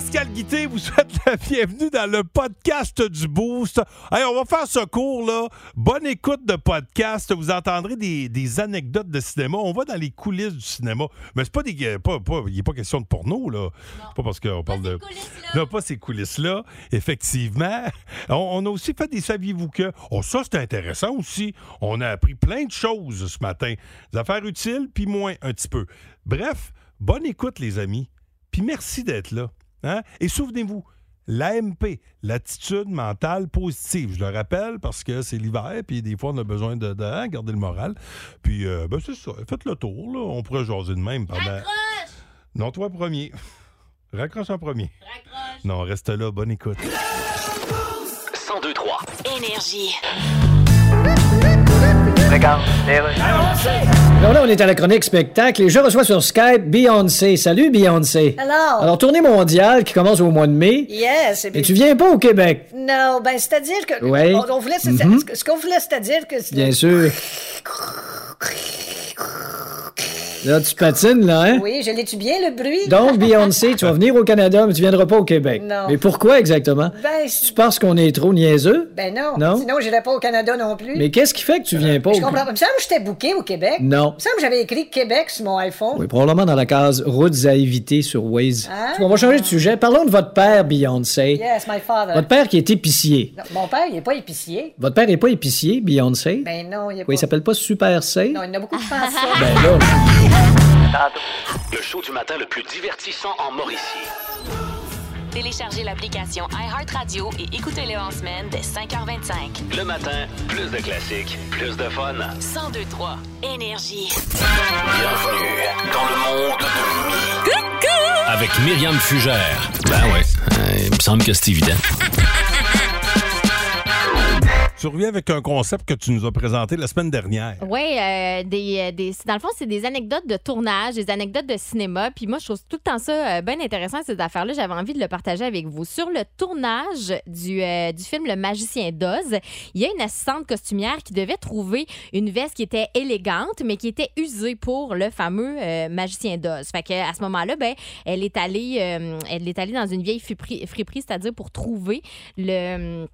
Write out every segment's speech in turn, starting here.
Pascal Guité vous souhaite la bienvenue dans le podcast du Boost. Hey, on va faire ce cours, là. Bonne écoute de podcast. Vous entendrez des, des anecdotes de cinéma. On va dans les coulisses du cinéma. Mais c'est pas des. Pas, pas, il n'est pas question de porno, là. C'est pas parce qu'on parle de. Non, pas ces coulisses-là. Effectivement. On, on a aussi fait des saviez-vous que? Oh, ça, c'est intéressant aussi. On a appris plein de choses ce matin. Des affaires utiles, puis moins un petit peu. Bref, bonne écoute, les amis. Puis merci d'être là. Hein? Et souvenez-vous, l'AMP, l'attitude mentale positive. Je le rappelle parce que c'est l'hiver, puis des fois, on a besoin de, de hein, garder le moral. Puis, euh, ben, c'est ça. Faites le tour, là. On pourrait jaser de même pendant. Non, toi, premier. Raccroche en premier. Non, reste là. Bonne écoute. 1023. Énergie. Alors là, on est à la chronique spectacle et je reçois sur Skype Beyoncé. Salut Beyoncé. Alors, Alors, tournée mondiale qui commence au mois de mai. yes, et tu viens pas au Québec? Non, ben, c'est-à-dire que... Ouais. On, on voulait... Mhm. Ce qu'on voulait, c'est-à-dire que... c'est- Bien sûr. Là, tu patines, là, hein? Oui, je l'ai-tu bien, le bruit? Donc, Beyoncé, tu vas venir au Canada, mais tu viendras pas au Québec. Non. Mais pourquoi exactement? Ben, Tu penses qu'on est trop niaiseux? ben non. Non? Sinon, j'irais pas au Canada non plus. Mais qu'est-ce qui fait que tu viens pas Je au comprends pas. Il me semble que j'étais booké au Québec. Non. Il me semble que j'avais écrit Québec sur mon iPhone. Oui, probablement dans la case routes à éviter sur Waze. Hein? On va changer de sujet. Parlons de votre père, Beyoncé. Yes, my father. Votre père qui est épicier. Non, mon père, il est pas épicier. Votre père est pas épicier, Beyoncé? Ben non, il est Quoi, il pas... s'appelle pas Super C? Non, il en a beaucoup ça. Ben là, Le show du matin le plus divertissant en Mauricie. Téléchargez l'application iHeartRadio et écoutez-le en semaine dès 5h25. Le matin, plus de classiques, plus de fun. 1023. Énergie. Bienvenue dans le monde de Mi. Avec Myriam Fugère. Ben ouais, euh, il me semble que c'est évident. Tu reviens avec un concept que tu nous as présenté la semaine dernière. Oui, euh, des, euh, des, dans le fond, c'est des anecdotes de tournage, des anecdotes de cinéma. Puis moi, je trouve tout le temps ça euh, bien intéressant, ces affaires-là. J'avais envie de le partager avec vous. Sur le tournage du, du film Le Magicien d'Oz, il y a une assistante costumière qui devait trouver une veste qui était élégante, mais qui était usée pour le fameux Magicien d'Oz. Fait que à ce moment-là, ben, elle est allée, elle est allée dans une vieille friperie, c'est-à-dire pour trouver le,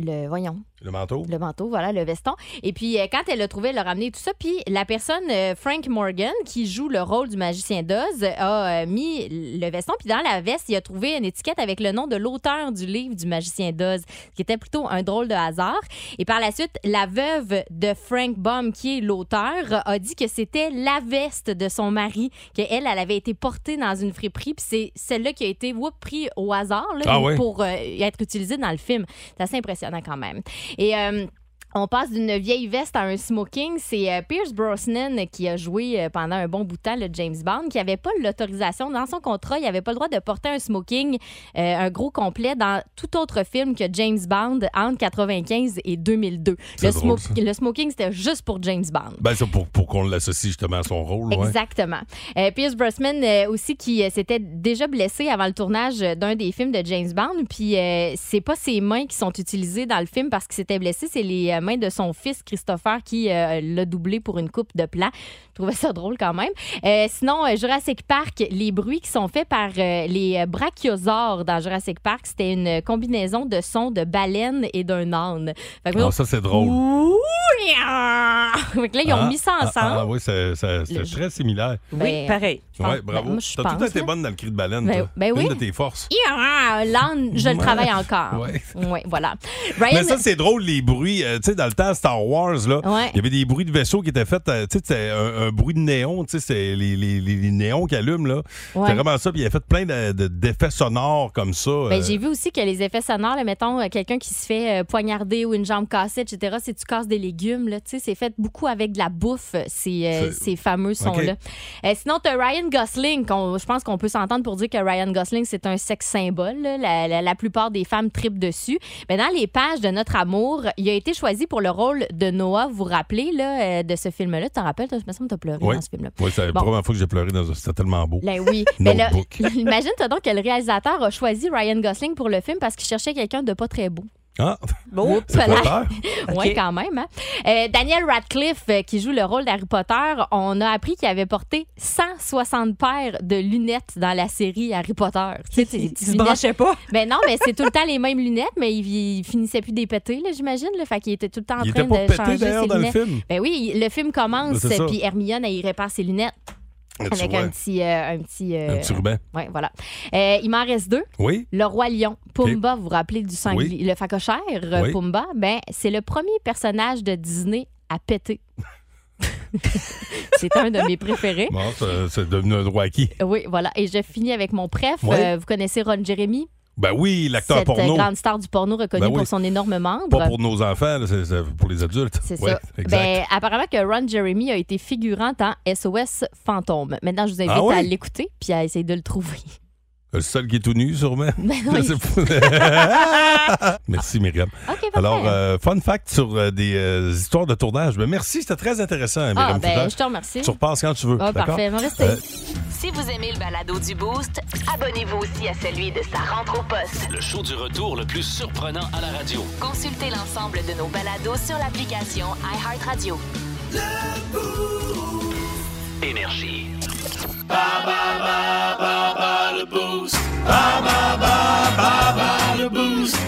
le, voyons, Le manteau? le manteau, voilà, le veston. Et puis, euh, quand elle l'a trouvé, elle l'a ramené tout ça. Puis, la personne, euh, Frank Morgan, qui joue le rôle du magicien d'Oz, a euh, mis le veston. Puis, dans la veste, il a trouvé une étiquette avec le nom de l'auteur du livre du magicien d'Oz, qui était plutôt un drôle de hasard. Et par la suite, la veuve de Frank Baum, qui est l'auteur, a dit que c'était la veste de son mari, qu'elle, elle avait été portée dans une friperie. Puis, c'est celle-là qui a été whoop, pris au hasard là, Ah pour être utilisée dans le film. C'est assez impressionnant quand même. Et euh, on passe d'une vieille veste à un smoking. C'est euh, Pierce Brosnan qui a joué euh, pendant un bon bout de temps le James Bond, qui n'avait pas l'autorisation. Dans son contrat, il n'avait pas le droit de porter un smoking, euh, un gros complet, dans tout autre film que James Bond entre 95 et 2002. C'est Le, drôle, smo- le smoking, c'était juste pour James Bond. Ben, c'est pour, pour qu'on l'associe justement à son rôle. ouais. Exactement. Pierce Brosnan aussi qui s'était déjà blessé avant le tournage d'un des films de James Bond. Puis c'est pas ses mains qui sont utilisées dans le film parce qu'il s'était blessé, c'est les mains de son fils Christopher qui euh, l'a doublé pour une coupe de plats. Je trouvais ça drôle quand même. Euh, sinon, euh, Jurassic Park, les bruits qui sont faits par euh, les brachiosaures dans Jurassic Park, c'était une combinaison de sons de baleine et d'un âne. Fait que, Ah, ça, c'est drôle. Ouh, nya! Fait que là, ils ont Ah, mis ça ah, ensemble. Ah, oui, c'est très similaire. Ben, pareil. Ouais, bravo. ben, moi, je T'as tout été là. bonne dans le cri de baleine, Ben- toi. ben oui. Une de tes forces. L'âne, je le Ouais. travaille encore. Ouais. Oui, voilà. Ryan, Mais ça, c'est drôle, les bruits. Euh, tu sais, dans le temps Star Wars, là, Ouais. il y avait des bruits de vaisseaux qui étaient faits. euh, tu sais, c'était un, un bruit de néon. Tu sais, c'est les, les, les- les néons qui allument, là. Ouais. C'est vraiment ça. Puis il a fait plein de- de- d'effets sonores comme ça. Ben, euh, j'ai vu aussi que les effets sonores, là, mettons, quelqu'un qui se fait poignarder ou une jambe cassée, etc., si tu casses des légumes, là, tu sais, c'est fait beaucoup avec de la bouffe, ces, ces fameux sons-là. Sinon, tu Ryan Gosling, je pense qu'on peut s'entendre pour dire que Ryan Gosling, c'est un sexe symbole. là. La, la- la plupart des femmes tripent dessus. Mais dans les pages de Notre Amour, il a été choisi pour le rôle de Noah. Vous vous rappelez là, euh, de ce film-là? Tu t'en rappelles? Je me semble que tu as pleuré Oui. dans ce film-là. Ouais, c'est la Bon. première fois que j'ai pleuré dans un. C'était tellement beau. Ben oui. Mais là, imagine-toi donc que le réalisateur a choisi Ryan Gosling pour le film parce qu'il cherchait quelqu'un de pas très beau. Ah, là. flatteur. Oui, quand même. hein. Euh, Daniel Radcliffe, euh, qui joue le rôle d'Harry Potter, on a appris qu'il avait porté 160 paires de lunettes dans la série Harry Potter. Tu sais, des Il se lunettes. branchait pas. Ben non, mais c'est tout le temps les mêmes lunettes, mais il, il finissait plus des péter, là, j'imagine. Fait qu'il était tout le temps en Il train était pas de pété changer ses dans le lunettes. film. Ben oui, le film commence, C'est ça. puis Hermione, elle, il répare ses lunettes avec vois, un petit... euh, un petit, euh, un petit ruban. ouais, voilà. Euh, il m'en reste deux. Oui. Le roi lion, Pumba, vous vous rappelez du sanglier, le facochère, euh, Oui. Pumba, ben c'est le premier personnage de Disney à péter. c'est un de mes préférés. Bon, c'est devenu un droit acquis. Oui, voilà. Et je finis avec mon préf. Oui. Euh, vous connaissez Ron Jeremy, Ben oui, l'acteur cette porno. euh, grande star du porno reconnue Ben oui. pour son énorme membre. Pas pour nos enfants, là, c'est c'est pour les adultes. C'est Ouais, ça. Exact. Ben, apparemment que Ron Jeremy a été figurant dans SOS Fantôme. Maintenant, je vous invite Ah oui? à l'écouter puis à essayer de le trouver. Le seul qui est tout nu, sûrement. Ben Je oui. sais pas. merci, Myriam. OK, parfait. Alors, euh, fun fact sur euh, des euh, histoires de tournage. Ben, merci, c'était très intéressant, ah, Myriam ben, Fugère. je te remercie. Tu repasses quand tu veux. Ah, parfait. Rester. Euh, Si vous aimez le balado du Boost, abonnez-vous aussi à celui de sa rentre au poste. Le show du retour le plus surprenant à la radio. Consultez l'ensemble de nos balados sur l'application iHeartRadio. Énergie. Ba ba ba ba ba the boost. Ba ba ba ba ba the boost.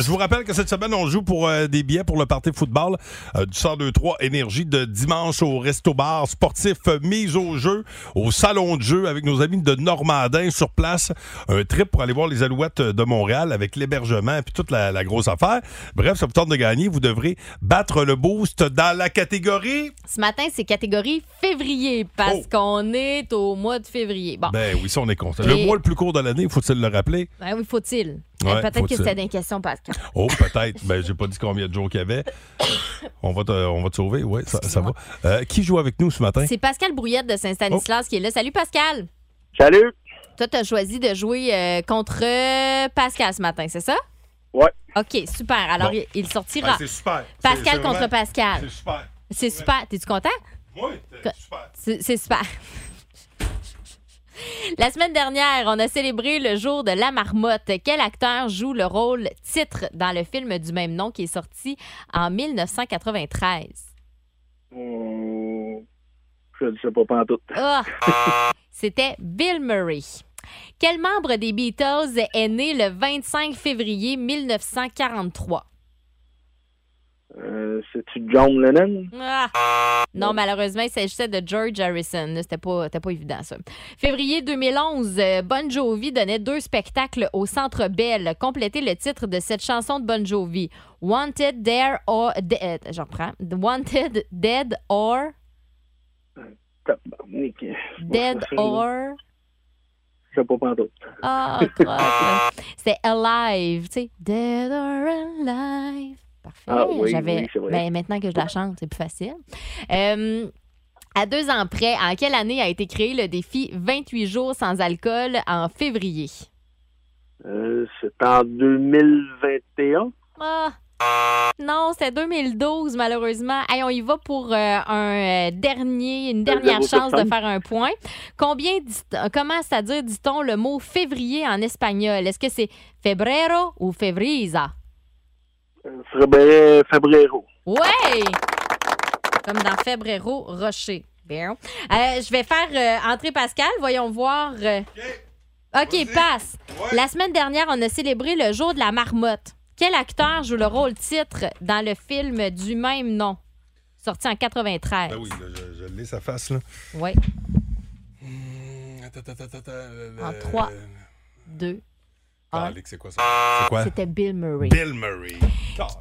Je vous rappelle que cette semaine, on joue pour euh, des billets pour le party football euh, du 1023 Énergie de dimanche au resto-bar sportif euh, mise au jeu au salon de jeu avec nos amis de Normandin sur place. Un trip pour aller voir les Alouettes de Montréal avec l'hébergement et toute la, la grosse affaire. Bref, ça vous tente de gagner. Vous devrez battre le boost dans la catégorie. Ce matin, c'est catégorie février parce Oh. qu'on est au mois de février. Bon, Ben oui, ça, on est content. Et- Le mois le plus court de l'année, faut-il le rappeler? ben oui, faut-il. Ouais, Euh, Peut-être que c'était des questions, Pascal. Oh, peut-être. ben, j'ai pas dit combien de jours qu'il y avait. On va te, on va te sauver, oui, ça, ça va. Euh, qui joue avec nous ce matin? C'est Pascal Brouillette de Saint-Stanislas qui est là. Salut, Pascal. Salut. Toi, tu as choisi de jouer euh, contre euh, Pascal ce matin, c'est ça? Ouais. OK, super. Alors, Bon. il, sortira. Ben, c'est super. Pascal C'est- c'est contre vraiment- Pascal. C'est super. C'est super. T'es-tu content? Oui, c'est super. C'est c'est super. La semaine dernière, on a célébré le jour de la marmotte. Quel acteur joue le rôle titre dans le film du même nom qui est sorti en 1993? Hum, je ne sais pas pantoute. Ah! C'était Bill Murray. Quel membre des Beatles est né le 25 février 1943? Euh, C'est-tu John Lennon? Ah! Non, malheureusement, il s'agissait de George Harrison. C'était pas, pas évident, ça. Février 2011, euh, Bon Jovi donnait deux spectacles au Centre Bell. Complétez le titre de cette chanson de Bon Jovi. Wanted, There or... Dead. J'en reprends. Wanted, Dead or... Dead or... Je sais pas pantoute. Ah, crotte. C'était Alive, tu sais. Dead or Alive. Parfait. Ah oui, J'avais... oui, c'est. Ben, maintenant que je la chante, c'est plus facile. Euh, à deux ans près, en quelle année a été créé le défi 28 jours sans alcool en février? Euh, C'est en 2021. Ah! Non, c'était 2012, malheureusement. Hey, on y va pour euh, un euh, dernier, une dernière chance de faire un point. Combien, dit- comment c'est-à-dire, dit-on le mot février en espagnol? Est-ce que c'est febrero ou febrisa? Febrero. Ouais! Comme dans Febrero Rocher. Bien. Euh, je vais faire euh, entrer Pascal. Voyons voir. Euh, OK, OK, passe. La semaine dernière, on a célébré le jour de la marmotte. Quel acteur joue le rôle titre dans le film du même nom, sorti en 93? Ben oui, là, je, je l'ai sa face, là. Oui. Mmh, attends, attends, attends, En 3, 2, ah. C'est quoi ça? C'était Bill Murray. Bill Murray.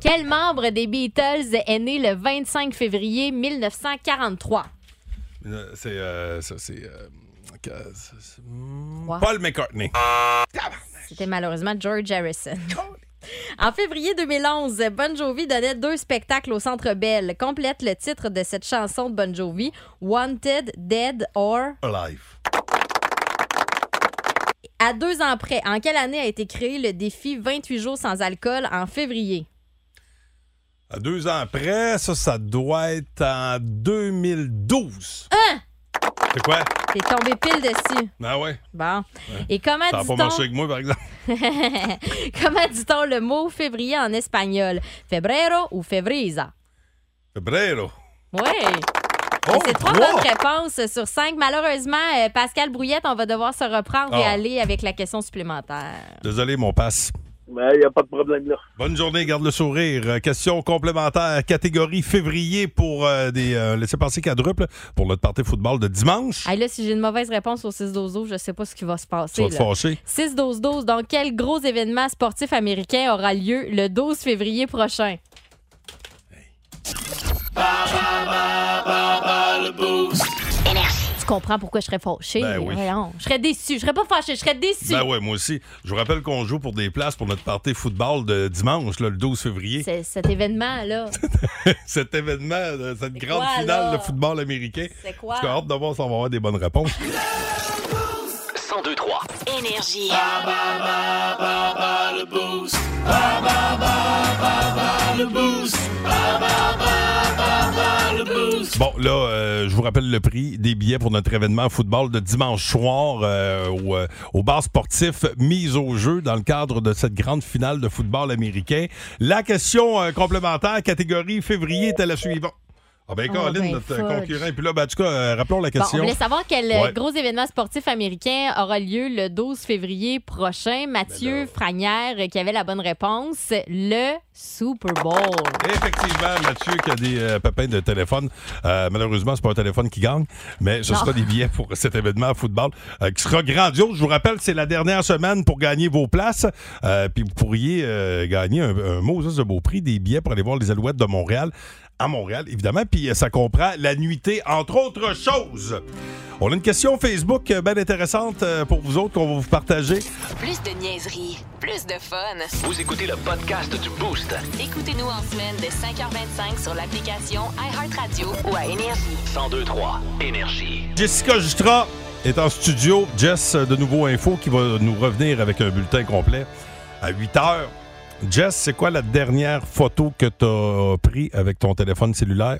Quel membre des Beatles est né le 25 février 1943? Euh, euh, euh, c'est. C'est. Hmm. Paul McCartney. C'était malheureusement George Harrison. En février 2011, Bon Jovi donnait deux spectacles au Centre Bell. Complète le titre de cette chanson de Bon Jovi, Wanted, Dead or Alive. À deux ans près, en quelle année a été créé le défi 28 jours sans alcool en février? À deux ans après, ça, ça doit être en 2012. Hein? C'est quoi? T'es tombé pile dessus. Ah ouais. Bon. Et comment Ça n'a pas dit-on marché avec moi, par exemple. comment dit-on le mot février en espagnol? Febrero ou febrisa? Febrero. Oui. Oh, c'est trois wow! bonnes réponses sur cinq. Malheureusement, euh, Pascal Brouillette, on va devoir se reprendre et Ah. aller avec la question supplémentaire. Désolé, mon passe. Ben, il n'y a pas de problème là. Bonne journée, garde le sourire. Euh, Question complémentaire, catégorie février pour euh, des euh, laissez-passer quadruples pour notre party football de dimanche. Hey, là, si j'ai une mauvaise réponse au 6-12-12, je sais pas ce qui va se Tu passer. vas te là. fâcher. 6-12-12, donc quel gros événement sportif américain aura lieu le 12 février prochain? Tu comprends pourquoi je serais fâchée? Ben oui. Je serais déçue. Je serais pas fâchée, je serais déçue. Ben ouais, moi aussi. Je vous rappelle qu'on joue pour des places pour notre party football de dimanche, là, le 12 février. Cet événement-là, Cet événement, euh, cette grande finale de football américain. c'est quoi? J'ai hâte de voir si on va avoir des bonnes réponses. 1023. Énergie. Bon, là, euh, je vous rappelle le prix des billets pour notre événement football de dimanche soir euh, au, euh, au bar sportif mise au jeu dans le cadre de cette grande finale de football américain. La question complémentaire, catégorie février, était la suivante. Ah ben, Oh, Colin, ben, notre fudge. concurrent. Puis là, ben, en tout cas, euh, rappelons la Bon, on question. voulait savoir quel euh, Ouais. gros événement sportif américain aura lieu le 12 février prochain. Mathieu Ben euh, qui avait la bonne réponse, le Super Bowl. Effectivement, Mathieu qui a des euh, pépins de téléphone. Euh, malheureusement, c'est pas un téléphone qui gagne, mais ce Non. sera des billets pour cet événement à football euh, qui sera grandiose. Je vous rappelle, c'est la dernière semaine pour gagner vos places. Euh, puis vous pourriez euh, gagner un, un Moses de beau prix, des billets pour aller voir les Alouettes de Montréal. À Montréal, évidemment. Puis euh, ça comprend la nuitée, entre autres choses. On a une question Facebook euh, bien intéressante euh, pour vous autres qu'on va vous partager. Plus de niaiserie, plus de fun. Vous écoutez le podcast du Boost. Écoutez-nous en semaine de 5h25 sur l'application iHeartRadio ou à Énergie. 1023. Énergie. Jessica Justra est en studio. Jess de Nouveau Info qui va nous revenir avec un bulletin complet à 8 heures. Jess, c'est quoi la dernière photo que tu as pris avec ton téléphone cellulaire?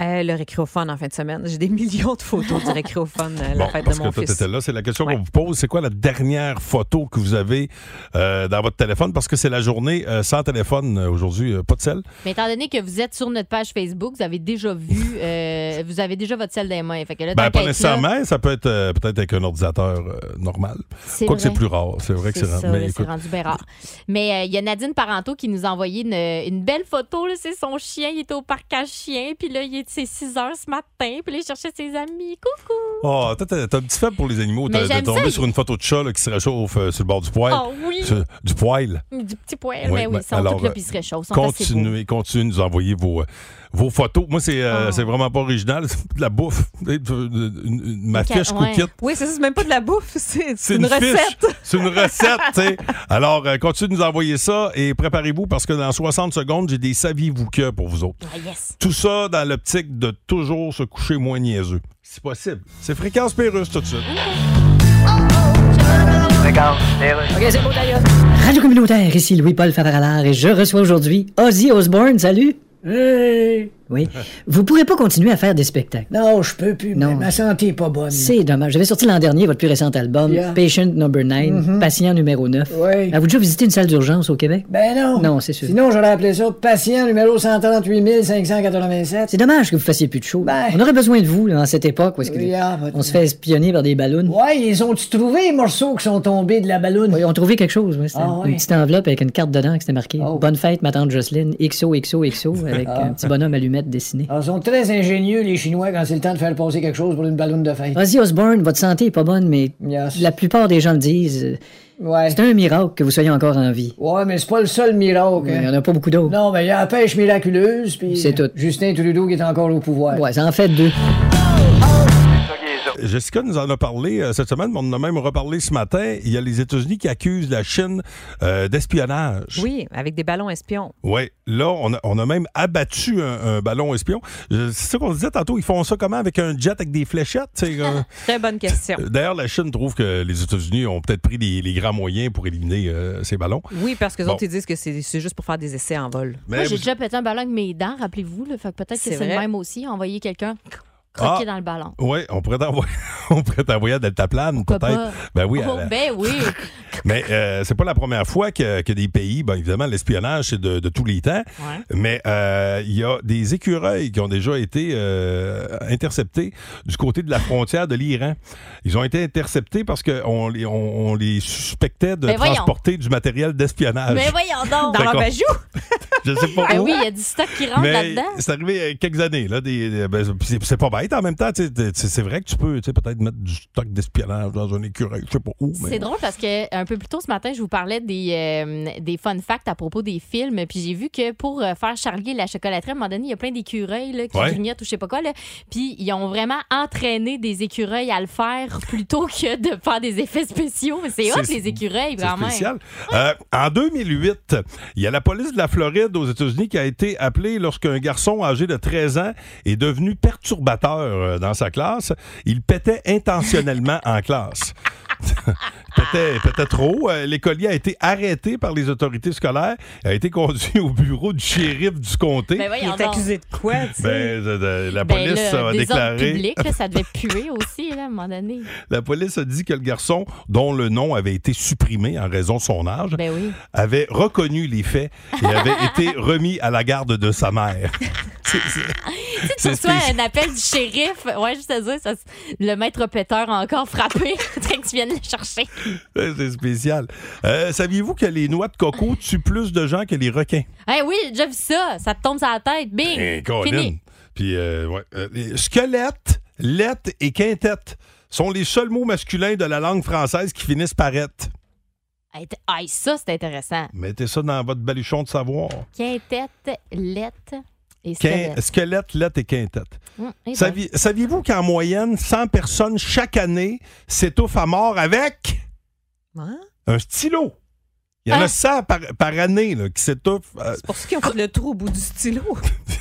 Euh, le récréophone en fin de semaine. J'ai des millions de photos du récréophone, euh, la Bon, fête parce de mon que toi, fils. t'étais là, c'est la question Ouais. qu'on vous pose. C'est quoi la dernière photo que vous avez euh, dans votre téléphone? Parce que c'est la journée euh, sans téléphone aujourd'hui, euh, pas de sel. Mais étant donné que vous êtes sur notre page Facebook, vous avez déjà vu, euh, vous avez déjà votre sel des mains. Fait que là, Ben, pas nécessairement. Ça peut être euh, peut-être avec un ordinateur euh, normal. là, c'est Quoique c'est plus rare. C'est vrai que c'est rare. Mais là, c'est écoute, rendu bien rare. Mais euh, il y a Nadine Parenteau qui nous a envoyé une, une belle photo. C'est son chien. Il était au parc à chien. Puis là, il est c'est 6 heures ce matin. Puis là, il cherchait ses amis. Coucou! Oh, t'as un petit faible pour les animaux. T'as tombé ça. sur une photo de chat là, qui se réchauffe euh, sur le bord du poêle. Oh oui! Sur- du poêle. Du petit poil. Oui, mais oui, ben, ils sont alors, tous là, puis ils se réchauffent. Continuez, continuez de nous envoyer vos, euh, vos photos. Moi, c'est euh, Oh. c'est vraiment pas original. C'est de la bouffe. Une- une- une- ma fiche ouais. cookit. Oui, c'est ça, c'est même pas de la bouffe, c'est C'est une, une, recette. C'est une recette, tu sais. Alors, euh, continuez de nous envoyer ça et préparez-vous parce que dans 60 secondes, j'ai des saviez-vous que pour vous autres. Ah, yes. Tout ça dans l'optique de toujours se coucher moins niaiseux. Si possible. C'est fréquence Pérusse tout de suite. OK, c'est beau, d'ailleurs. Radio communautaire, ici Louis-Paul Favaralard et je reçois aujourd'hui Ozzy Osbourne. Salut! Hey. Oui. Vous pourrez pas continuer à faire des spectacles. Non, je peux plus. Non. Ma santé est pas bonne. C'est dommage. J'avais sorti l'an dernier votre plus récent album, Yeah. Patient Number 9, Patient numéro 9. Oui. Avez-vous déjà visité une salle d'urgence au Québec? Ben non. Non, c'est sûr. Sinon, j'aurais appelé ça patient numéro 138 587. C'est dommage que vous fassiez plus de show. Ben. On aurait besoin de vous là, en cette époque où que ah, votre- on se fait espionner par des ballons. Ouais, ils ont-tu trouvé les morceaux qui sont tombés de la balloune? Oui, on a trouvé quelque chose. oui. Ah, une petite enveloppe avec une carte dedans qui c'était marqué Oh. Bonne fête, ma tante Jocelyne, XOXOXO, avec Ah. un petit bonhomme dessiné. Ah, Ils sont très ingénieux, les Chinois, quand c'est le temps de faire passer quelque chose pour une balloune de fête. Ozzy Osbourne, votre santé est pas bonne, mais Yes. la plupart des gens le disent. Ouais. C'est un miracle que vous soyez encore en vie. Ouais, mais c'est pas le seul miracle. Il hein. n'y en a pas beaucoup d'autres. Non, mais il y a la pêche miraculeuse, puis C'est tout. Justin Trudeau qui est encore au pouvoir. Ouais, ça en fait deux. Jessica nous en a parlé euh, cette semaine, mais on en a même reparlé ce matin. Il y a les États-Unis qui accusent la Chine euh, d'espionnage. Oui, avec des ballons espions. Oui, là, on a, on a même abattu un, un ballon espion. C'est ça qu'on se disait tantôt, ils font ça comment avec un jet avec des fléchettes? tu sais, euh, Très bonne question. D'ailleurs, la Chine trouve que les États-Unis ont peut-être pris les, les grands moyens pour éliminer euh, ces ballons. Oui, parce que les Bon. autres, ils disent que c'est juste pour faire des essais en vol. Mais Moi, j'ai vous- déjà pété un ballon avec mes dents, rappelez-vous. Fait peut-être que C'est le même aussi. Envoyer quelqu'un. Croquer Ah. dans le ballon. Oui, on pourrait t'envoyer, on pourrait t'envoyer à Deltaplane, peut-être. Ben oui, à Oh, la- ben oui. mais euh, c'est pas la première fois que, que des pays, ben évidemment, l'espionnage, c'est de, de tous les temps, Ouais. mais euh, il y a des écureuils qui ont déjà été euh, interceptés du côté de la frontière de l'Iran. Ils ont été interceptés parce qu'on les, on, on les suspectait de voyons. transporter du matériel d'espionnage. Mais voyons donc. Dans leur bajou. Je sais pas Ben où. oui, il y a du stock qui rentre Mais là-dedans. c'est arrivé il y a quelques années. Là, des, des- ben, c'est, c'est pas bête en même temps. C'est, vrai que tu peux peut-être mettre du stock d'espionnage dans un écureuil. Je sais pas où. Mais... C'est drôle parce que un peu plus tôt ce matin, je vous parlais des, euh, des fun facts à propos des films. Puis j'ai vu que pour euh, faire Charlie et la chocolaterie, à un moment donné, il y a plein d'écureuils qui Ouais. grignotent ou je sais pas quoi. Là. Puis ils ont vraiment entraîné des écureuils à le faire plutôt que de faire des effets spéciaux. Mais c'est hot, les écureuils, C'est quand même. spécial. Euh, en 2008, il y a la police de la Floride aux États-Unis qui a été appelée lorsqu'un garçon âgé de 13 ans est devenu perturbateur euh, dans sa classe. Il pétait intentionnellement en classe. pétait trop. Euh, L'écolier a été arrêté par les autorités scolaires, a été conduit au bureau du shérif du comté. Ben Il voyons est accusé de quoi, tu sais? Ben, de- de- la Ben police là, a des ordres déclaré. publics, là, ça devait puer aussi, là, à un moment donné. La police a dit que le garçon, dont le nom avait été supprimé en raison de son âge, Ben oui. avait reconnu les faits et avait été remis à la garde de sa mère. C'est- c'est- Tu reçois un appel du shérif. Ouais, juste à dire, ça, le maître péteur a encore frappé. Que tu viens de le chercher. C'est spécial. Euh, Saviez-vous que les noix de coco tuent plus de gens que les requins? Eh oui, j'ai vu ça. Ça te tombe sur la tête. Bing! Eh, Colin. Fini. Puis, euh, ouais, euh, les squelette, lette et quintette sont les seuls mots masculins de la langue française qui finissent par être. Hey, t- hey, ça, c'est intéressant. Mettez ça dans votre baluchon de savoir. Quintette, lette et Quin- squelette. squelette, lette et quintette. Hum, eh ben. Savi- Saviez-vous qu'en moyenne, 100 personnes chaque année s'étouffent à mort avec Hein? un stylo? Il y en Ah. a 100 par, par année là, qui s'étouffent. euh, C'est pour ça qu'ils ont fait le trou au bout du stylo.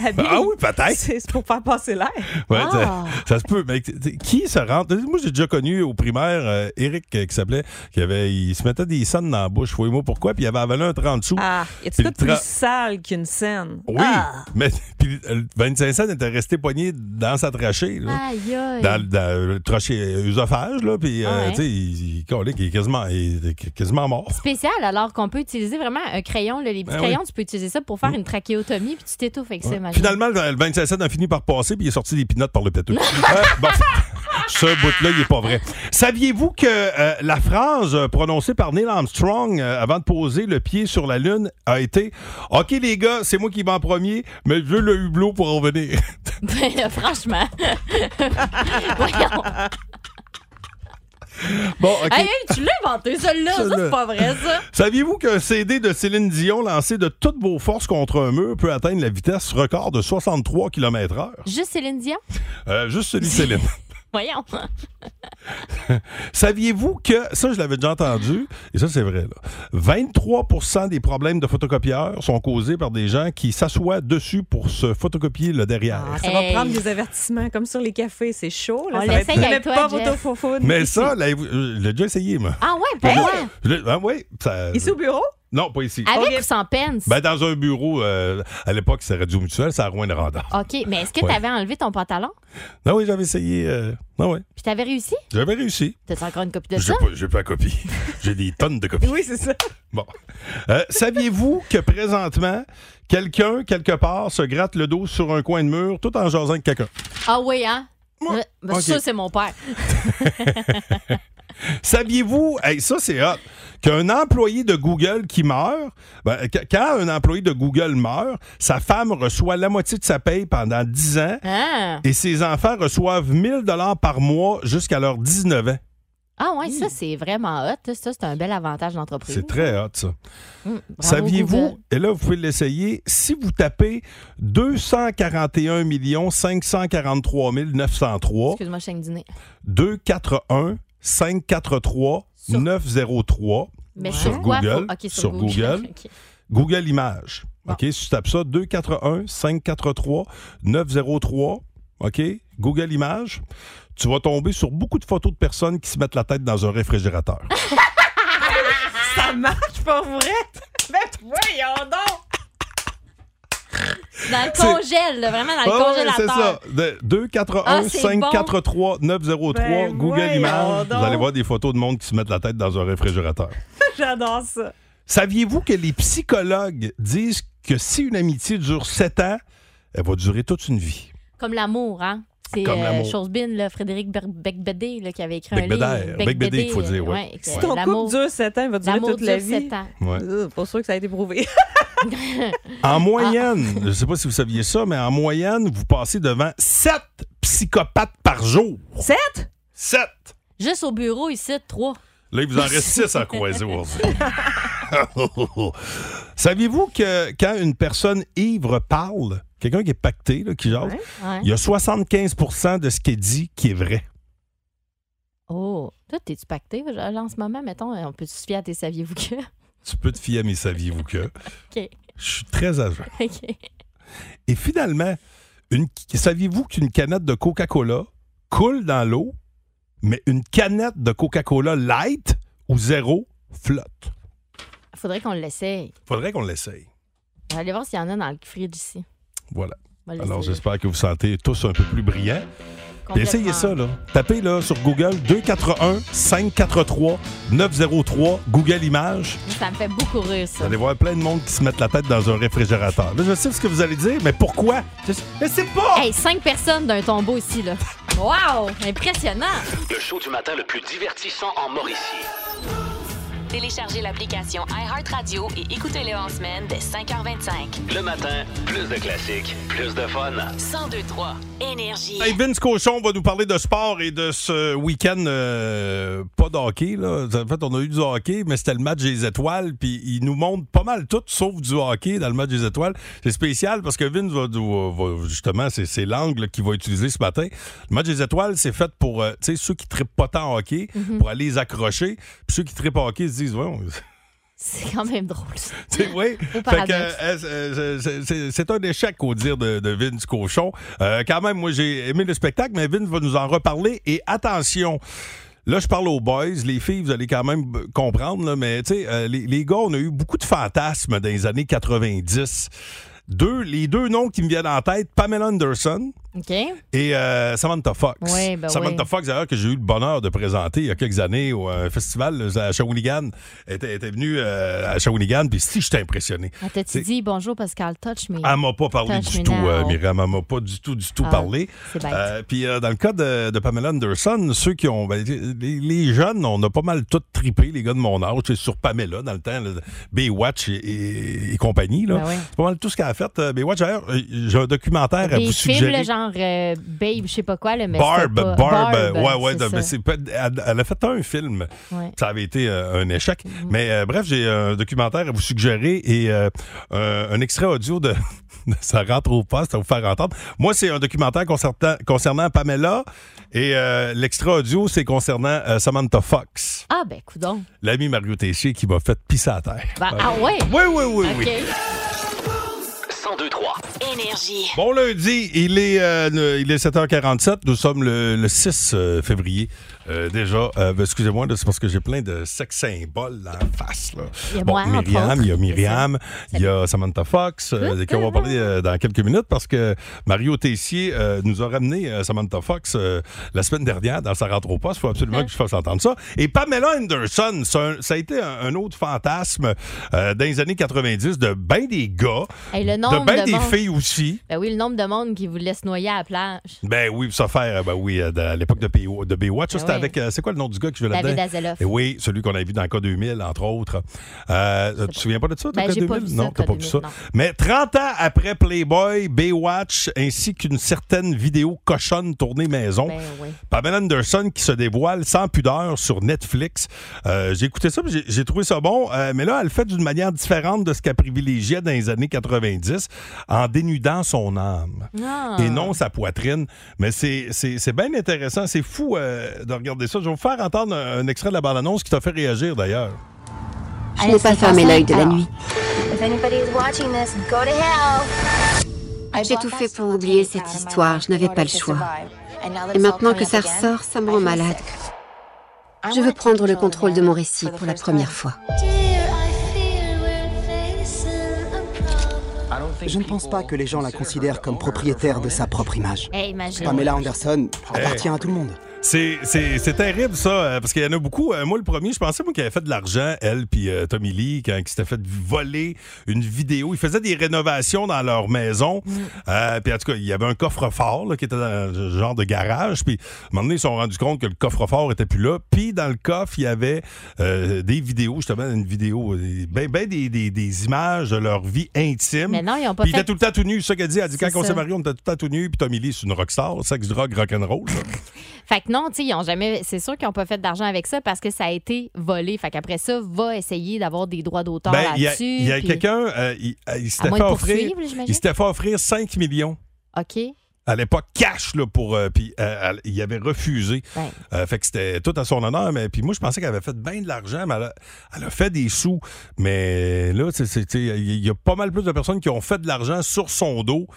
Ah oui, peut-être. C'est pour faire passer l'air. Ouais, Ah. ça, ça se peut. Mais qui se rentre? Moi, j'ai déjà connu au primaire euh, Eric euh, qui s'appelait, qui avait, il se mettait des scènes dans la bouche. Fouille-moi pourquoi, puis il avait avalé un 30 sous. Ah, y a-tu de plus tra- sale qu'une scène? Oui, Ah. mais puis, euh, le 25 cents était resté poigné dans sa trachée. là. Aïe, aïe. Dans, le- dans le trachée œsophage, là, puis, euh, Ouais. tu sais, il, il, colique, il est quasiment, il est quasiment mort. Spécial, alors qu'on peut utiliser vraiment un crayon. là, les petits Ben oui. crayons, tu peux utiliser ça pour faire une trachéotomie puis tu t'étouffes avec ça, imagine. Finalement, le le 25 cents a fini par passer, puis il est sorti des pinottes par le. Euh, bon, ce bout-là, il n'est pas vrai. Saviez-vous que euh, la phrase euh, prononcée par Neil Armstrong euh, avant de poser le pied sur la Lune a été OK, les gars, c'est moi qui vais en premier, mais je veux le hublot pour en revenir. Ben, franchement. Voyons. Bon, OK. Hey, hey, tu l'as inventé, celle-là. Ça, c'est pas vrai, ça. Saviez-vous qu'un CD de Céline Dion lancé de toutes vos forces contre un mur peut atteindre la vitesse record de 63 km/h? Juste Céline Dion? Euh, juste celui de Céline. Voyons. Saviez-vous que, ça je l'avais déjà entendu, et ça c'est vrai, là, 23% des problèmes de photocopieurs sont causés par des gens qui s'assoient dessus pour se photocopier le derrière. Ah, ça Hey. va prendre des avertissements comme sur les cafés, c'est chaud. Là. On ça l'essaye avec toi, pas Jeff. Mais ça, là, je l'ai déjà essayé, moi. Ah ouais. Je l'ai- ah oui, ça- Ici au bureau? Non, pas ici. Avec ou sans pence? Ben, dans un bureau, euh, à l'époque, c'est Radio Mutuelle, c'est à Rouen-Noranda. OK, mais est-ce que Ouais. tu avais enlevé ton pantalon? Non, oui, j'avais essayé. euh, non, oui, Puis t'avais réussi? j'avais réussi. T'as encore une copie de J'ai ça? pas, j'ai pas la copie. J'ai des tonnes de copies. Oui, c'est ça. Bon. Euh, Saviez-vous que présentement, quelqu'un, quelque part, se gratte le dos sur un coin de mur tout en jasant avec quelqu'un? Ah oui, hein? Moi- ben, OK. Ça, c'est mon père. Saviez-vous, hey, ça c'est hot, qu'un employé de Google qui meurt, ben, qu- quand un employé de Google meurt, sa femme reçoit la moitié de sa paye pendant 10 ans Ah, et ses enfants reçoivent 1000 dollars par mois jusqu'à leurs 19 ans. ah ouais, ça, c'est vraiment hot. Ça, c'est un bel avantage d'entreprise. C'est très hot, ça. Bravo, Saviez-vous, et là, vous pouvez l'essayer, si vous tapez 241 543 903, Excuse-moi, je dîner. 241 543 Sur- 903 Mais sur quoi? Google, Faut- OK, sur, sur Google. OK. Google Images. Bon. OK, si tu tapes ça 241 543 903 OK, Google Images, tu vas tomber sur beaucoup de photos de personnes qui se mettent la tête dans un réfrigérateur. Ça marche pas vrai? Ben voyons donc! Dans le congèle, là, vraiment dans le Ah ouais, c'est congélateur. ça. De- 241 Ah, c'est 543 903 Ben, Google voyons Images. donc. Vous allez voir des photos de monde qui se mettent la tête dans un réfrigérateur. J'adore ça. Saviez-vous que les psychologues disent que si une amitié dure 7 ans, elle va durer toute une vie? Comme l'amour, hein? C'est Comme euh, l'amour. Chosebin, là, Frédéric Ber- Becbédé, là, qui avait écrit un Becbédère. livre. Becbédé, il faut dire, ouais. que Si ton l'amour- couple dure 7 ans, il va durer L'amour toute la dure vie? sept ans. Ouais. Euh, Pas sûr que ça a été prouvé. En moyenne, je ne sais pas si vous saviez ça, mais en moyenne, vous passez devant 7 psychopathes par jour. 7? 7! Juste au bureau, ici, trois. Là, il vous en reste 6 à croiser aujourd'hui. Saviez-vous que quand une personne ivre parle, quelqu'un qui est pacté, là, qui jase, Ouais. Ouais. il y a 75% de ce qu'il dit qui est vrai? Oh, toi, t'es-tu pacté là, en ce moment? Mettons, on peut se fier à tes saviez-vous que? Tu peux te fier à mes saviez-vous que. OK. Je suis très agent. OK. Et finalement, une- saviez-vous qu'une canette de Coca-Cola coule dans l'eau, mais une canette de Coca-Cola light ou zéro flotte? Faudrait qu'on l'essaye. Faudrait qu'on l'essaye. On va aller voir s'il y en a dans le fridge ici. Voilà. Alors, j'espère que vous sentez tous un peu plus brillants. Essayez ça, là. Tapez là, sur Google 241-543-903 Google Images. Ça me fait beaucoup rire, Vous ça. allez voir plein de monde qui se mettent la tête dans un réfrigérateur. Là, je sais ce que vous allez dire, mais pourquoi? Je sais pas! Hey, cinq personnes d'un tombeau ici, là. Wow! Impressionnant! Le show du matin le plus divertissant en Mauricie. Téléchargez l'application iHeartRadio et écoutez-le en semaine dès 5h25. Le matin, plus de classiques, plus de fun. 1023 Énergie. Hey, Vince Cochon va nous parler de sport et de ce week-end, euh, pas de hockey. Là. En fait, on a eu du hockey, mais c'était le match des étoiles. Puis il nous montre pas mal tout, sauf du hockey dans le match des étoiles. C'est spécial parce que Vince va, va- va- justement, c'est, c'est l'angle qu'il va utiliser ce matin. Le match des étoiles, c'est fait pour euh, tu sais, ceux qui trippent pas tant hockey, pour aller les accrocher. Puis ceux qui trippent hockey se disent, ouais, C'est quand même drôle, oui. Euh, euh, c'est- un échec au dire de, de Vince Cochon. Euh, quand même, moi, j'ai aimé le spectacle, mais Vince va nous en reparler. Et attention, là, je parle aux boys. Les filles, vous allez quand même comprendre, là, mais tu sais, euh, les, les gars, on a eu beaucoup de fantasmes dans les années 90. Deux, les deux noms qui me viennent en tête, Pamela Anderson OK? et euh, Samantha Fox. Oui, ben Samantha oui. Fox, d'ailleurs, que j'ai eu le bonheur de présenter il y a quelques années au euh, festival là, à Shawinigan. Elle était, était venue euh, à Shawinigan, puis si, j'étais impressionné. Ah, T'as-tu C'est- dit bonjour Pascal, touch me? Elle m'a pas parlé Touch du tout, euh, Myriam. Elle m'a pas du tout, du tout Ah, parlé. Euh, Puis euh, dans le cas de, de Pamela Anderson, ceux qui ont. ben, les, les jeunes, on a pas mal tout trippé, les gars de mon âge, c'est sur Pamela, dans le temps, là, Baywatch et, et- et compagnie. Là. Ben oui. C'est pas mal tout ce qu'elle a fait. euh, Baywatch, d'ailleurs, euh, j'ai un documentaire à vous films, suggérer. là, genre euh, Babe, je sais pas quoi, là, mais Barb, pas... Barb, ouais, ouais, mais c'est elle, a fait un film. Ouais. Ça avait été euh, un échec. Mm-hmm. Mais euh, bref, j'ai un documentaire à vous suggérer et un, extrait audio de, Ça rentre au poste à vous faire entendre. Moi, c'est un documentaire concernant, concernant Pamela et l'extrait audio, c'est concernant Samantha Fox, Ah, ben, coudon. l'ami Mario Tessier qui m'a fait pisser à terre. Ben, ah, ouais? Oui, oui, oui, OK. oui. 1023 Énergie. Bon lundi, il est, euh, le- il est 7h47. Nous sommes le, le 6 euh, février. Euh, déjà, euh, ben, excusez-moi, c'est parce que j'ai plein de sex symboles en face. Là. Il y a bon, moi, Myriam, il y a Myriam, il y a Samantha Fox, euh, de qui on va parler euh, dans quelques minutes parce que Mario Tessier nous a ramené Samantha Fox la semaine dernière dans sa rentre au poste. Il faut absolument que je fasse entendre ça. Et Pamela Anderson, un- ça a été un, un autre fantasme dans les années 90 de bien des gars, Hey, le de bien de des monde- filles aussi. Ben oui, le nombre de monde qui vous laisse noyer à la plage. Ben oui, ça faire, ben oui, à l'époque de, Baywatch, de Baywatch, Ben avec, euh, c'est quoi le nom du gars qui jouait là-dedans? David Azeloff. Et oui, celui qu'on a vu dans le cas 2000, entre autres. Euh, tu te souviens pas de ça, Ben, cas j'ai pas 2000? vu non, t'as pas vu 2000, ça. non. Mais 30 ans après Playboy, Baywatch, ainsi qu'une certaine vidéo cochonne tournée maison, Ben oui. Pamela Anderson qui se dévoile sans pudeur sur Netflix. Euh, j'ai écouté ça, j'ai- trouvé ça bon, euh, mais là, elle le fait d'une manière différente de ce qu'elle privilégiait dans les années 90, en dénudant son âme Ah. et non sa poitrine. Mais c'est- bien intéressant. C'est fou euh, de regarder ça. Je vais vous faire entendre un, un extrait de la bande-annonce qui t'a fait réagir d'ailleurs. Je n'ai pas fermé l'œil de la nuit. J'ai tout fait pour oublier cette histoire, je n'avais pas le choix. Et maintenant que ça ressort, ça me rend malade. Je veux prendre le contrôle de mon récit pour la première fois. Je ne pense pas que les gens la considèrent comme propriétaire de sa propre image. Pamela Anderson appartient à tout le monde. C'est, terrible, ça, euh, parce qu'il y en a beaucoup. Euh, moi, le premier, je pensais, moi, qu'elle avait fait de l'argent, elle puis euh, Tommy Lee, quand il s'était fait voler une vidéo. Ils faisaient des rénovations dans leur maison. Euh, puis, en tout cas, il y avait un coffre-fort là, qui était dans un genre de garage. Puis, à un moment donné, ils se sont rendus compte que le coffre-fort était plus là. Puis, dans le coffre, il y avait euh, des vidéos, justement, une vidéo, des- ben, ben des, des, des images de leur vie intime. Mais non, ils ont pas Puis, il fait- était tout le temps tout nu, c'est ça qu'elle dit. Elle dit, quand on s'est mariés, on était tout le temps tout nu. Puis, Tommy Lee, c'est une rockstar, sexe, drogue, rock'n'roll. Fait que non, tu sais, ils ont jamais. C'est sûr qu'ils n'ont pas fait d'argent avec ça parce que ça a été volé. Fait qu'après ça, va essayer d'avoir des droits d'auteur Ben, il y a, là-dessus. il y a puis- quelqu'un, euh, il, euh, il s'était fait offrir, il s'était fait offrir 5 millions OK. à l'époque cash là pour euh, puis euh, il avait refusé. Euh, fait que c'était tout à son honneur mais puis moi je pensais qu'elle avait fait bien de l'argent mais elle a, elle a fait des sous mais là il y a pas mal plus de personnes qui ont fait de l'argent sur son dos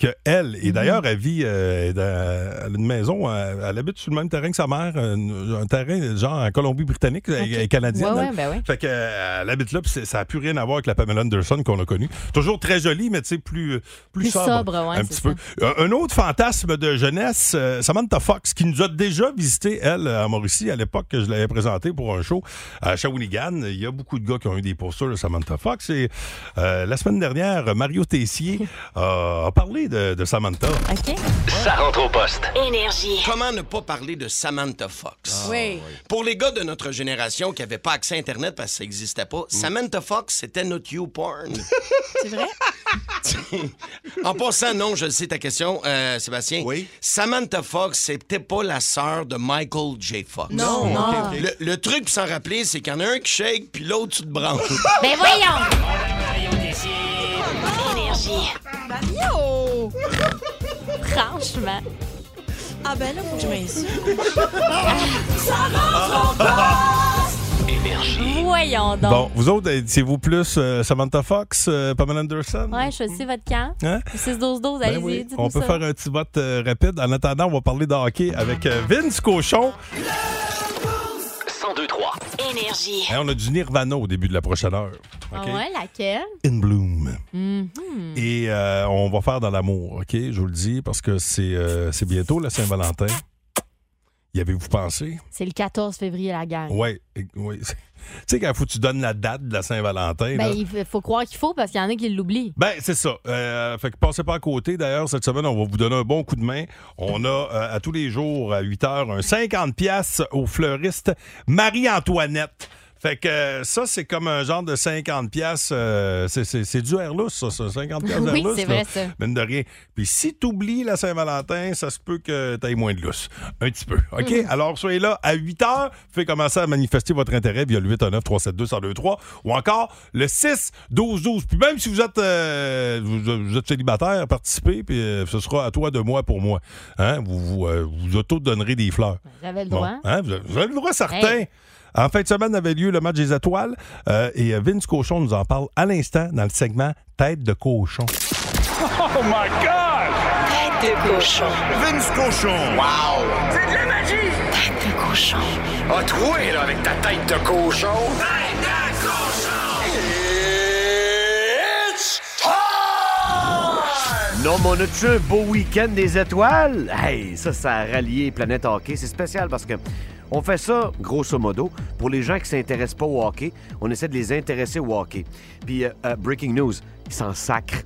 que elle. Et d'ailleurs, elle vit euh, dans- une maison, elle habite sur le même terrain que sa mère, un, un terrain genre en Colombie-Britannique, elle est canadienne. Ouais, ouais, ben ouais. Fait que, euh, elle habite là, puis ça n'a plus rien à voir avec la Pamela Anderson qu'on a connue. Toujours très jolie, mais tu sais, plus, euh, plus, Plus sobre. sobre, ouais, un petit peu. Un autre fantasme de jeunesse, euh, Samantha Fox, qui nous a déjà visité, elle, à Mauricie, à l'époque que je l'avais présentée pour un show à Shawinigan. Il y a beaucoup de gars qui ont eu des posters de Samantha Fox. Et euh, la semaine dernière, Mario Tessier a parlé de, de Samantha. OK. Ça rentre au poste. Énergie. Comment ne pas parler de Samantha Fox? Oui. Pour les gars de notre génération qui n'avaient pas accès à Internet parce que ça n'existait pas, Samantha Fox, c'était notre YouPorn. C'est vrai? en passant, non, je sais ta question, euh, Sébastien. Oui. Samantha Fox, c'était pas la sœur de Michael J. Fox. Non, non. Ok, ok. Le, le truc pour s'en rappeler, c'est qu'il y en a un qui shake, puis l'autre, tu te branches. Ben voyons! Énergie. Franchement. Ah ben là, faut que je m'insulte. Énergie. Voyons donc. Bon, vous autres, c'est-vous plus euh, Samantha Fox, euh, Pamela Anderson? Ouais, choisissez votre camp. Hein? 6-12-12, Ben allez-y, oui, dites-nous on peut ça. faire un petit vote euh, rapide. En attendant, on va parler de hockey avec Vince Cochon. 1023. Énergie. Hey, on a du Nirvana au début de la prochaine heure. Ah ouais, laquelle? In Bloom. Mhm. Et euh, on va faire dans l'amour, OK? Je vous le dis parce que c'est euh, c'est bientôt la Saint-Valentin. Y avez-vous pensé? C'est le 14 février, la gang. Oui. oui. Tu sais, quand faut que tu donnes la date de la Saint-Valentin. Ben, là. il faut- croire qu'il faut parce qu'il y en a qui l'oublient. Ben, c'est ça. Euh, fait que passez pas à côté. D'ailleurs, cette semaine, on va vous donner un bon coup de main. On a euh, à tous les jours, à 8 heures, un 50 pièces au fleuriste Marie-Antoinette. Fait que euh, ça, c'est comme un genre de 50 pièces. c'est, c'est, du air lousse, ça, ça, 50 pièces Oui, c'est vrai, ça. Mine de rien. Puis si tu oublies la Saint-Valentin, ça se peut que tu aies moins de lousse. Un petit peu. OK? Mm-hmm. Alors, soyez là à 8 heures. Faites commencer à manifester votre intérêt via le 819 372 1023 ou encore le 6 12 12. Puis même si vous êtes, euh, vous, vous êtes célibataire, participez, puis euh, ce sera à toi de moi pour moi. Hein? Vous vous, euh, vous auto-donnerez des fleurs. J'avais le Bon, droit. hein, Vous avez vous avez le droit, certain. Hey. En fin de semaine avait lieu le match des étoiles euh, et euh, Vince Cochon nous en parle à l'instant dans le segment Tête de cochon. Oh my God! Tête de cochon. Vince Cochon. Wow! C'est de la magie! Tête de cochon. A troué, là, avec ta tête de cochon. Tête de cochon! It's time! Non, mais on a-tu un beau week-end des étoiles? Hey, ça, ça a rallié Planète Hockey. C'est spécial parce que on fait ça, grosso modo, pour les gens qui s'intéressent pas au hockey. On essaie de les intéresser au hockey. Puis, euh, euh, breaking news, ils s'en sacrent.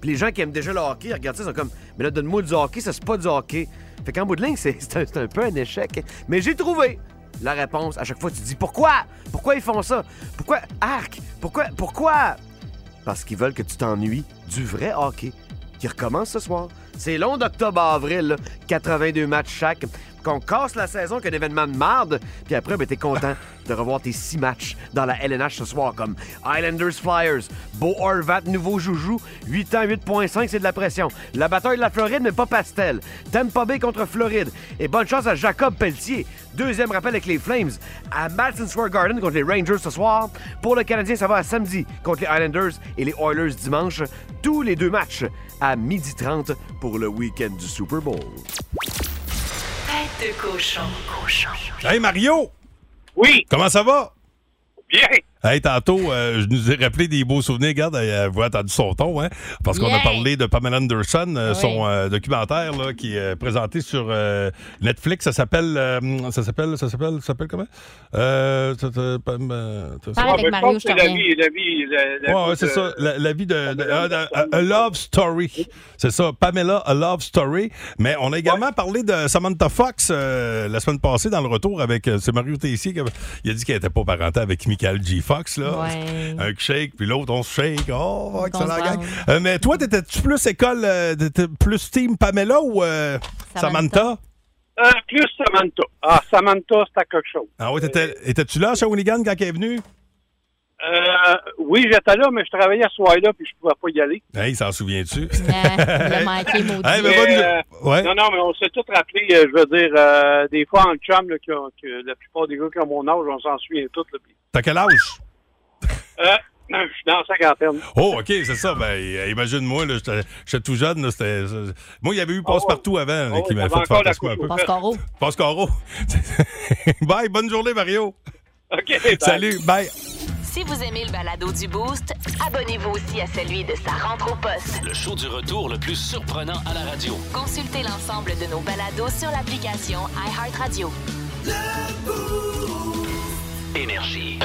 Puis les gens qui aiment déjà le hockey, ils regardent ça, ils sont comme, mais là, donne-moi du hockey, ça, c'est pas du hockey. Fait qu'en bout de ligne, c'est un, peu un échec. Mais j'ai trouvé la réponse. À chaque fois, tu te dis, pourquoi? Pourquoi ils font ça? Pourquoi? Arc! Pourquoi? Pourquoi? Parce qu'ils veulent que tu t'ennuies du vrai hockey qui recommence ce soir. C'est long d'octobre à avril, là. 82 matchs chaque. Qu'on casse la saison qu'un événement de marde, puis après, ben, t'es content de revoir tes six matchs dans la LNH ce soir, comme Islanders Flyers, Beau Horvat, nouveau joujou, 8 ans, 8.5, c'est de la pression. La bataille de la Floride, mais pas pastel. Tampa Bay contre Floride. Et bonne chance à Jacob Pelletier. Deuxième rappel avec les Flames à Madison Square Garden contre les Rangers ce soir. Pour le Canadien, ça va à samedi contre les Islanders et les Oilers dimanche. Tous les deux matchs à 12h30 pour le week-end du Super Bowl. Tête de cochon. Cochon. Hey Mario! Oui! Comment ça va? Bien! Hey, tantôt, euh, je nous ai rappelé des beaux souvenirs. Regarde, euh, vous avez entendu son ton, hein? Parce qu'on Yeah. a parlé de Pamela Anderson, euh, Oui. son euh, documentaire là, qui est présenté sur euh, Netflix. Ça s'appelle. euh, ça s'appelle. Ça s'appelle. Ça s'appelle comment? Euh, ça- euh, avec Ah, Mario, je la vie, la vie, la, la Ouais, ouais, vie c'est ça. La, la vie de. de- a, a- a Love Story. C'est ça. Pamela, A Love Story. Mais on a également parlé de Samantha Fox euh, la semaine passée dans le retour avec. c'est Mario Tessier qui avait- il a dit qu'elle n'était pas parenté avec Michael G. Fox. Là. Ouais. Un shake, puis l'autre, on se shake. Oh, excellent gang. Euh, mais toi, t'étais-tu plus école, euh, t'étais plus team Pamela ou euh, Samantha. Samantha? Euh, plus Samantha. Ah, Samantha, c'était quelque chose. Ah oui, t'étais- étais-tu là à Shawinigan quand elle est venue? Euh, oui, j'étais là, mais je travaillais ce soir-là, puis je pouvais pas y aller. Hey, s'en souviens-tu? Il a manqué, maudit. Hey, mais Mais, bonne- euh, ouais. Non, non, mais on s'est tous rappelé, euh, je veux dire, euh, des fois en chum, là, que, que la plupart des gars qui ont mon âge, on s'en souvient tous. là, T'as quel âge? Euh, non, je suis dans la cinquantaine. Oh, OK, c'est ça. Ben, imagine-moi, là, j'étais tout jeune. Là, c'était- ça- Moi, il y avait eu Passe-Partout avant là, Oh, qui oui, m'a t'avais fait fantasmer un peu. Pascaro. Passe-Caro. bye, bonne journée, Mario. OK, bye. Salut, bye. Si vous aimez le balado du Boost, abonnez-vous aussi à celui de sa rentre au poste. Le show du retour le plus surprenant à la radio. Consultez l'ensemble de nos balados sur l'application iHeartRadio. Énergie.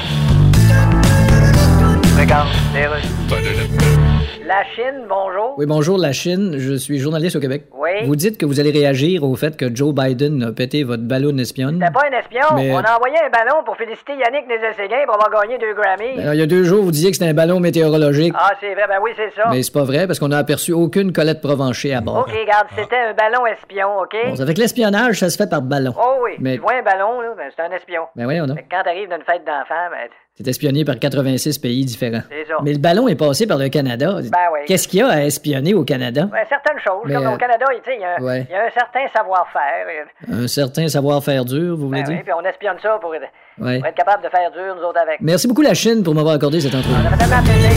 Regarde les rues. La Chine, bonjour. Oui, bonjour, la Chine. Je suis journaliste au Québec. Oui. Vous dites que vous allez réagir au fait que Joe Biden a pété votre ballon espionne. T'es pas un espion. Mais- On a envoyé un ballon pour féliciter Yannick Nézet-Séguin pour avoir gagné deux Grammys. Alors, il y a deux jours, vous disiez que c'était un ballon météorologique. Ah, c'est vrai, ben oui, c'est ça. Mais c'est pas vrai, parce qu'on n'a aperçu aucune Colette Provencher à bord. OK, regarde, c'était un ballon espion, OK? Bon, que l'espionnage, ça se fait par ballon. Oh oui, Mais- tu vois un ballon, là, ben c'est un espion. Ben donc. Fait que quand t'arrives d'une fête d'enfants, ben, C'est espionné par 86 pays différents. c'est ça. Mais le ballon est passé par le Canada. Ben oui. Qu'est-ce qu'il y a à espionner au Canada? Ben, certaines choses, Mais, comme euh, au Canada, tu sais, il y, a ouais. il y a un certain savoir-faire. euh, Un certain savoir-faire dur, vous voulez Ben oui, dire? puis on espionne ça pour, être- Ouais. pour être capable de faire dur, nous autres, avec. Merci beaucoup, la Chine, pour m'avoir accordé cette entrevue. Ça fait tellement plaisir.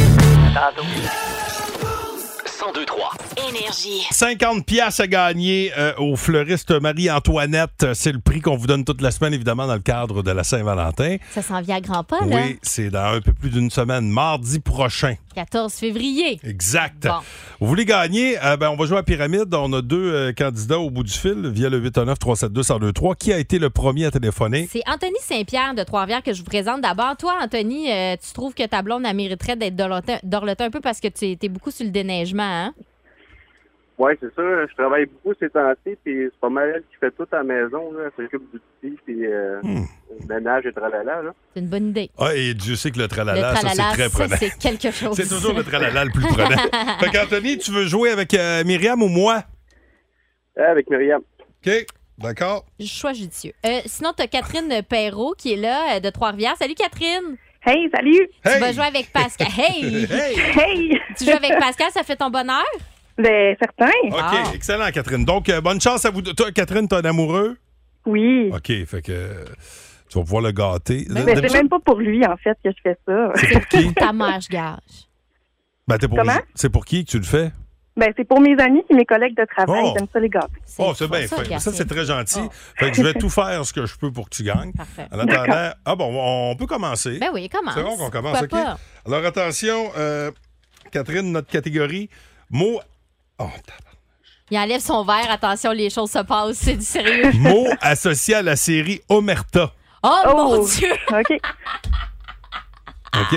À Tantôt. 1023. Énergie. 50 pièces à gagner euh, au fleuriste Marie-Antoinette. C'est le prix qu'on vous donne toute la semaine, évidemment, dans le cadre de la Saint-Valentin. Ça s'en vient à grands pas, là. Oui, c'est dans un peu plus d'une semaine, mardi prochain. 14 février. Exact. Bon. Vous voulez gagner? Euh, ben, on va jouer à Pyramide. On a deux euh, candidats au bout du fil via le 819-372-1023. Qui a été le premier à téléphoner? C'est Anthony Saint-Pierre de Trois-Rivières que je vous présente. D'abord, toi, Anthony, euh, tu trouves que ta blonde elle mériterait d'être dorlotée un peu parce que tu es beaucoup sur le déneigement, hein? Oui, c'est ça. Je travaille beaucoup ces temps-ci, puis c'est pas mal elle qui fait tout à la maison. Là. Elle s'occupe du petit, puis euh, Hmm. le ménage et tralala. Là. C'est une bonne idée. Ah, et Dieu sait que le Le tralala, ça, tralala, c'est très ça, prenant. c'est quelque chose. C'est toujours le tralala le plus prenant. fait qu'Anthony, tu veux jouer avec euh, Myriam ou moi? avec Myriam. OK, d'accord. Choix judicieux. Euh, sinon, tu as Catherine Perrault qui est là euh, de Trois-Rivières. Salut, Catherine! Hey, salut! Tu vas jouer avec Pascal. Hey! Hey! Tu joues avec Pascal, ça fait ton bonheur? Ben, certain. OK, excellent, Catherine. Donc, euh, bonne chance à vous. Toi, Catherine, t'es un amoureux? Oui. OK, fait que euh, tu vas pouvoir le gâter. Ben, c'est même pas pour lui, en fait, que je fais ça. C'est pour qui? Ta mère, je gage. Ben, t'es pour- Comment? C'est pour qui que tu le fais? Ben, c'est pour mes amis et mes collègues de travail. Oh. J'aime ça les gâter. Oh, c'est bien ça. Ça, c'est très gentil. Fait que je vais tout faire ce que je peux pour que tu gagnes. Parfait. En attendant, ah bon, on peut commencer. Ben oui, commence. C'est bon qu'on commence, Pourquoi OK? pas? Alors, attention, euh, Catherine, notre catégorie, mots... Oh, Il enlève son verre. Attention, les choses se passent. C'est du sérieux. mots associés à la série Omerta. Oh, mon Oh. Dieu! OK. OK?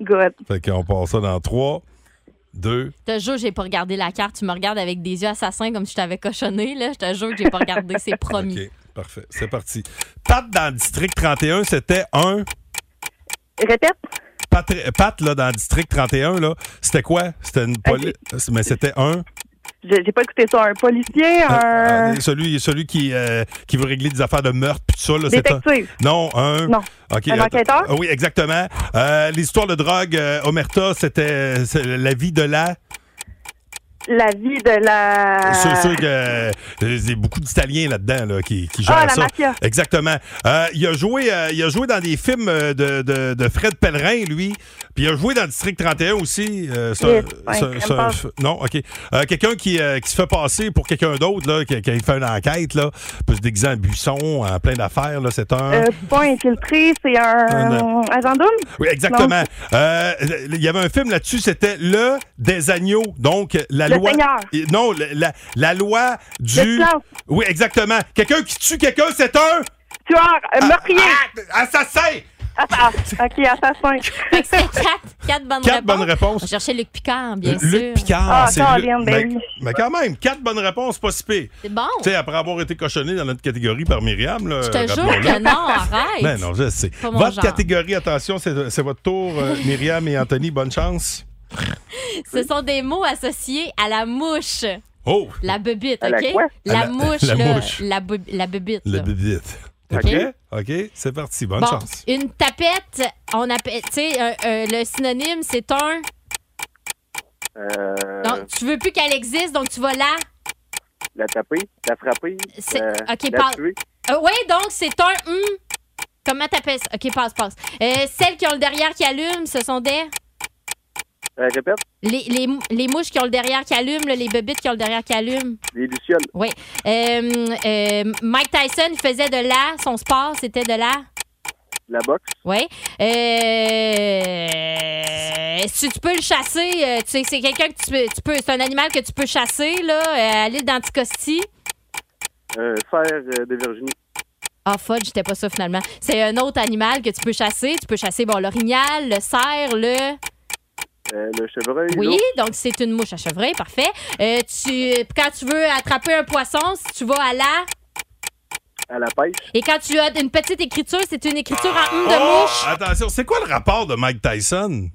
Good. Fait qu'on passe ça dans 3, 2... Je te jure, j'ai pas regardé la carte. Tu me regardes avec des yeux assassins comme si je t'avais cochonné. Là. Je te jure que j'ai pas regardé. C'est promis. OK, parfait. C'est parti. Pat dans le district 31, c'était un... Répète. Pat, Pat, là, dans le district 31, là, c'était quoi? C'était une police... Mais c'était un... J'ai pas écouté ça. Un policier, un. Euh, celui, celui qui, euh, qui veut régler des affaires de meurtre, puis tout ça. Là, un- Détective. Non, un. Non. Un enquêteur? Ah oui, exactement. Euh, L'histoire de drogue, euh, Omerta, c'était la vie de la. La vie de la... C'est sûr que euh, y a beaucoup d'Italiens là-dedans là, qui, qui gèrent Ah, la ça. mafia. Exactement. Euh, il, a joué, euh, il a joué dans des films euh, de, de, de Fred Pellerin, lui. Puis il a joué dans District 31 aussi. Euh, c'est un- Yes, c'est non, OK. Euh, quelqu'un qui, euh, qui se fait passer pour quelqu'un d'autre, là, qui, qui fait une enquête, là, peut se déguiser en buisson, en plein d'affaires. là. C'est un... Euh, pas infiltré, c'est un Un- agent double? Oui, exactement. Euh, Il y avait un film là-dessus, c'était Le des agneaux. Donc, la loi. Seigneur. Et- Non, la, la loi du. Oui, exactement. Quelqu'un qui tue quelqu'un, c'est un. Tueur, euh, meurtrier. Ah, assassin. Assa- OK, assassin. Fait que c'est quatre, quatre bonnes Quatre réponses. bonnes réponses. On cherchait Luc Picard, bien sûr. Luc Picard, Ah, c'est ben mais, mais quand même, quatre bonnes réponses, pas si pire. C'est bon. Tu sais, après avoir été cochonné dans notre catégorie par Myriam, là, Je te jure que non, arrête. Ben non, je sais. Votre genre. catégorie, attention, c'est c'est votre tour, euh, Myriam et Anthony. Bonne chance. Ce sont des mots associés à la mouche. Oh! La À la OK? quoi? À La, la- mouche, la là. mouche. La, bu- la là. bibite. T'es OK? prêt? OK, c'est parti. Bonne bon, chance. une tapette, on appelle, tu sais, euh, euh, le synonyme, c'est un. Euh, Donc, tu veux plus qu'elle existe, donc tu vas là. La taper, la frapper, C'est- euh, OK, la tuer. Euh, oui, donc c'est un. hum. Comment t'appelles ça? OK, passe, passe. Euh, celles qui ont le derrière qui allume, ce sont des? Euh, répète, Les, les, les mouches qui ont le derrière qui allume, là, les bébites qui ont le derrière qui allume. les lucioles, Oui. Euh, euh, Mike Tyson faisait de la. Son sport, c'était de la. la boxe, Oui. Euh, si tu peux le chasser, tu sais, c'est quelqu'un que tu peux. Tu peux c'est un animal que tu peux chasser, là, à l'île d'Anticosti? euh, euh, de Virginie, Ah, fudge, c'était pas ça finalement. C'est un autre animal que tu peux chasser. Tu peux chasser, bon, l'orignal, le cerf, le. Euh, le chevreuil, Oui, donc c'est une mouche à chevreuil, parfait. Euh, tu, quand tu veux attraper un poisson, si tu vas à la? à la pêche, Et quand tu as une petite écriture, c'est une écriture en hum de Oh, mouche. attention, c'est quoi le rapport de Mike Tyson?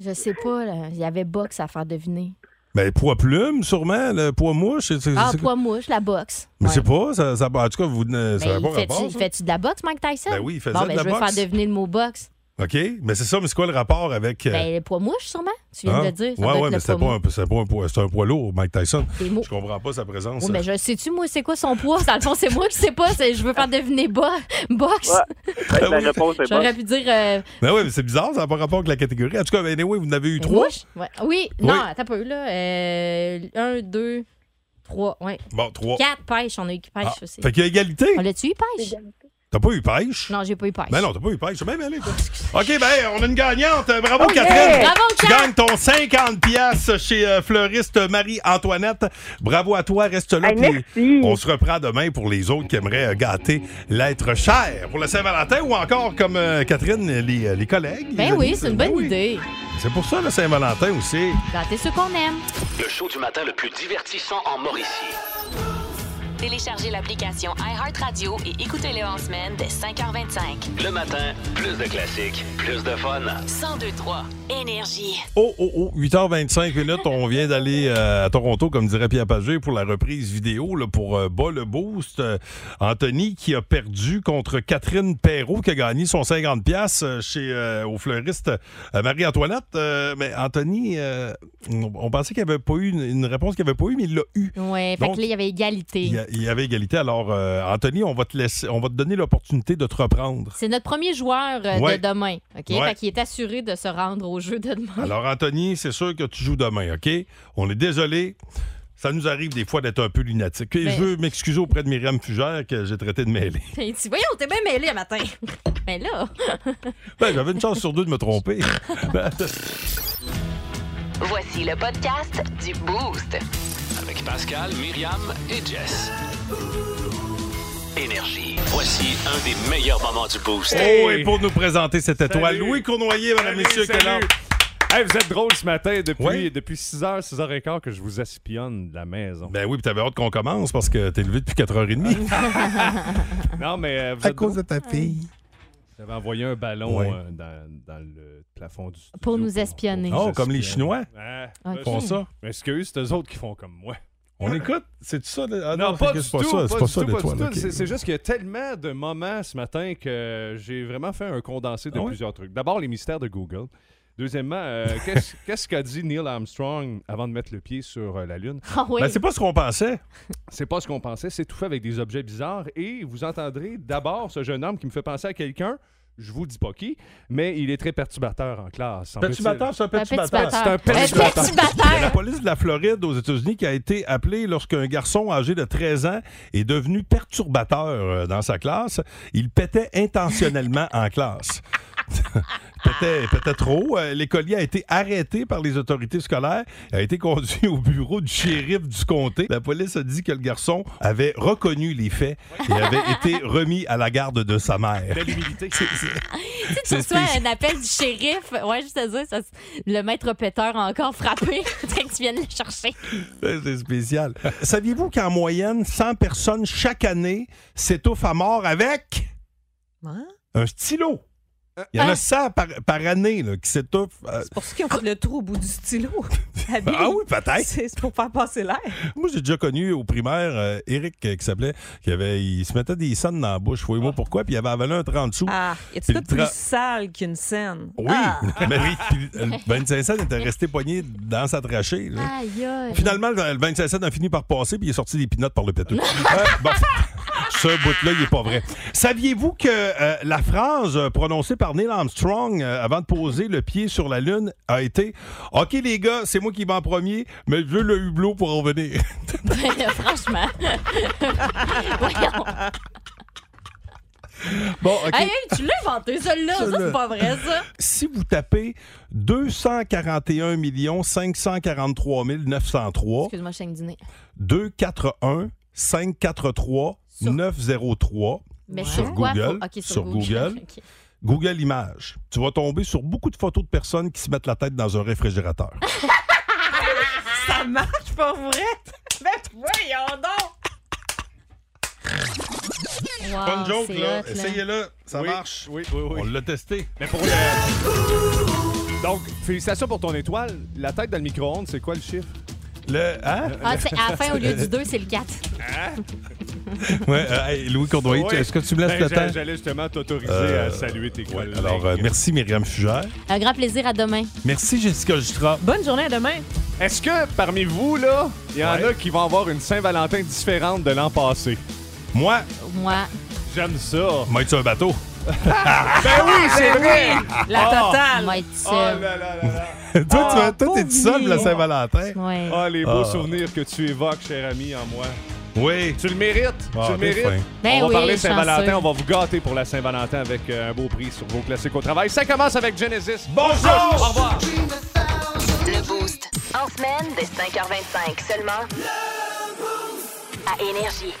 Je sais pas, là. Il y avait boxe à faire deviner. Ben, poids plume, sûrement. Le poids mouche. c'est- c'est- Ah, c'est- poids mouche, la boxe. Mais c'est pas. Ça, ça- en tout cas, vous, euh, ça Ben, n'a pas il fait-tu, rapport. ça. fais-tu de la boxe, Mike Tyson? Ben oui, il faisait bon, de ben, la je veux boxe. faire deviner le mot boxe. OK, mais c'est ça, mais c'est quoi le rapport avec. euh, Ben, le poids mouche, sûrement. Tu viens hein? de le dire. Ça ouais, doit ouais, être mais poids pas, un, pas un poids, un poids lourd, Mike Tyson. Je comprends pas sa présence. Oui, mais je sais-tu, moi, c'est quoi son poids? Dans le fond, c'est moi qui sais pas. c'est- Je veux faire deviner bo- boxe. Ouais, la réponse est J'aurais pu dire. euh, Ben oui, mais c'est bizarre, ça n'a pas rapport avec la catégorie. En tout cas, ben, anyway, vous en avez eu trois. Ouais. Oui, Oui. non, attends un peu, là. Euh, un, deux, trois. Ouais. Bon, trois. Quatre pêches. On a eu qui pêche Ah, aussi. Fait qu'il y a égalité. On l'a-tu eu pêche? T'as pas eu pêche? Non, j'ai pas eu pêche. Ben non, t'as pas eu pêche. C'est mêlé, toi. OK, ben, on a une gagnante. Bravo! Catherine. Bravo, Tu gagnes ton 50 pièces chez euh, fleuriste Marie-Antoinette. Bravo à toi. Reste là. Hey, merci. On se reprend demain pour les autres qui aimeraient euh, gâter l'être cher pour le Saint-Valentin ou encore, comme euh, Catherine, les, les collègues. les Ben amis. oui, c'est une Ben bonne oui. idée. C'est pour ça, le Saint-Valentin aussi. Gâter ceux qu'on aime. Le show du matin le plus divertissant en Mauricie. Téléchargez l'application iHeartRadio et écoutez-le en semaine dès 5h25. Le matin, plus de classiques, plus de fun. 1023 Énergie. Oh, oh, oh, 8h25 minutes. On vient d'aller euh, à Toronto, comme dirait Pierre Pagé, pour la reprise vidéo là, pour euh, Bas le Boost. Euh, Anthony qui a perdu contre Catherine Perrault qui a gagné son 50$ euh, chez, euh, au fleuriste euh, Marie-Antoinette. Euh, mais Anthony, euh, on, on pensait qu'il n'y avait pas eu une, une réponse qu'il n'y avait pas eu, mais il l'a eu. Ouais, fait Donc, que là, il y avait égalité. Il y, a- il y avait égalité. Alors, euh, Anthony, on va te laisser, on va te donner l'opportunité de te reprendre. C'est notre premier joueur euh, Ouais. de demain. OK? Ouais. Fait qu'il est assuré de se rendre au jeu de demain. Alors, Anthony, c'est sûr que tu joues demain, OK? On est désolé. Ça nous arrive des fois d'être un peu lunatique. Et Ben- Je veux m'excuser auprès de Myriam Fugère que j'ai traité de mêlée. Il dit Voyons, t'es bien mêlé un matin. Mais là. Ben, J'avais une chance sur deux de me tromper. Ben, Voici le podcast du Boost. Avec Pascal, Myriam et Jess. Énergie. Voici un des meilleurs moments du boost. oh, et pour nous présenter cette étoile, Salut. Louis Cournoyer, mesdames, Salut, messieurs? Hey, vous êtes drôle ce matin depuis, Ouais. depuis 6h, 6h15 que je vous espionne de la maison. Ben oui, puis t'avais hâte qu'on commence parce que t'es levé depuis 4h30. non, mais euh, vous à êtes cause drôle. de ta fille. J'avais envoyé un ballon Ouais. euh, dans, dans le plafond du studio. Pour nous espionner. Oh, comme les. Chinois? Ils font ça. Mais excuse, c'est eux autres qui font comme moi. On écoute? C'est ça? le- Ah non, pas c'est du c'est pas tout. ça. C'est pas du ça tout, l'étoile. tout. ok. C'est- C'est juste qu'il y a tellement de moments ce matin que j'ai vraiment fait un condensé de Ah ouais? plusieurs trucs. D'abord, les mystères de Google. Deuxièmement, euh, qu'est-ce qu'est-ce qu'a dit Neil Armstrong avant de mettre le pied sur euh, la Lune? Ah oui. Ben, c'est pas ce qu'on pensait. C'est pas ce qu'on pensait. C'est tout fait avec des objets bizarres. Et vous entendrez d'abord ce jeune homme qui me fait penser à quelqu'un. Je vous dis pas qui, mais il est très perturbateur en classe. Perturbateur, c'est un perturbateur. C'est un perturbateur. perturbateur. Il y a la police de la Floride aux États-Unis qui a été appelée lorsqu'un garçon âgé de 13 ans est devenu perturbateur euh, dans sa classe. Il pétait intentionnellement en classe. pétait trop. Euh, L'écolier a été arrêté par les autorités scolaires. A été conduit au bureau du shérif du comté. La police a dit que le garçon avait reconnu les faits et avait été remis à la garde de sa mère. Belle humilité. Tu C'est spécial. un appel du shérif. Ouais, juste à dire, ça, le maître péteur a encore frappé. Faudrait que tu viennes le chercher. C'est spécial. Saviez-vous qu'en moyenne, 100 personnes chaque année s'étouffent à mort avec Hein? un stylo? Il y en Hein? a 100 par, par année là, qui s'étouffent. euh, C'est pour ça qu'ils ont fait le trou au bout du stylo. Habile. Ah oui, peut-être. C'est pour faire passer l'air. Moi, j'ai déjà connu au primaire euh, Eric, euh, qui s'appelait, qui avait, il se mettait des sonnes dans la bouche. Fouille-moi pourquoi, puis il avait avalé un 30 sous. Ah, de tra- plus sale qu'une scène? Oui, Ah! mais oui, puis le 25 cents était resté poigné dans sa trachée. là. Aïe, aïe. Finalement, le le 25 cents a fini par passer, puis il est sorti des pinottes par le. Euh, bon, ce bout-là, il n'est pas vrai. Saviez-vous que euh, la phrase euh, prononcée par Neil Armstrong euh, avant de poser le pied sur la Lune a été OK, les gars, c'est moi qui vais en premier, mais je veux le hublot pour en revenir. Franchement. Voyons. bon, OK. Hey, hey, tu l'as inventé, celle-là. Ça, c'est pas vrai, ça. Si vous tapez 241 543 903, Excuse-moi, je suis dîner. 241 543 903 Mais sur quoi? Sur sur Google. Google Images. Tu vas tomber sur beaucoup de photos de personnes qui se mettent la tête dans un réfrigérateur. Ça marche pas vrai? Ben voyons donc! Wow, Bonne joke, là. Essayez-le. Ça Oui, marche. Oui, oui, oui. On l'a testé. Mais pour le... Donc, félicitations pour ton étoile. La tête dans le micro-ondes, c'est quoi le chiffre? Le, hein? Ah, c'est à la fin, au lieu du 2, c'est le 4. Ouais, euh, hey, Louis Courdoyer, est-ce que tu me laisses Ben, le temps? J'allais justement t'autoriser Euh, à saluer tes collègues. Alors, euh, merci Myriam Fugère. Un grand plaisir, à demain. Merci Jessica Justra. Bonne journée à demain. Est-ce que parmi vous, là, il y en Ouais. a qui vont avoir une Saint-Valentin différente de l'an passé? Moi, Moi, J'aime ça. moi, être sur un bateau. Ben oui, c'est vrai! La Ah. totale. moi, Oh là là là là! toi, tu Ah, vas- toi, t'es seul pour la. Saint-Valentin. Ouais. Ah, les beaux Ah. souvenirs que tu évoques, cher ami, en moi. Oui. Tu le mérites. Ah, tu le t'es mérites. fin. Ben on va oui, parler Saint-Valentin. On va vous gâter pour la Saint-Valentin avec euh, un beau prix sur vos classiques au travail. Ça commence avec Genesis. Bonjour! Au revoir. Le Boost. En semaine, dès 5h25 seulement. À Énergie.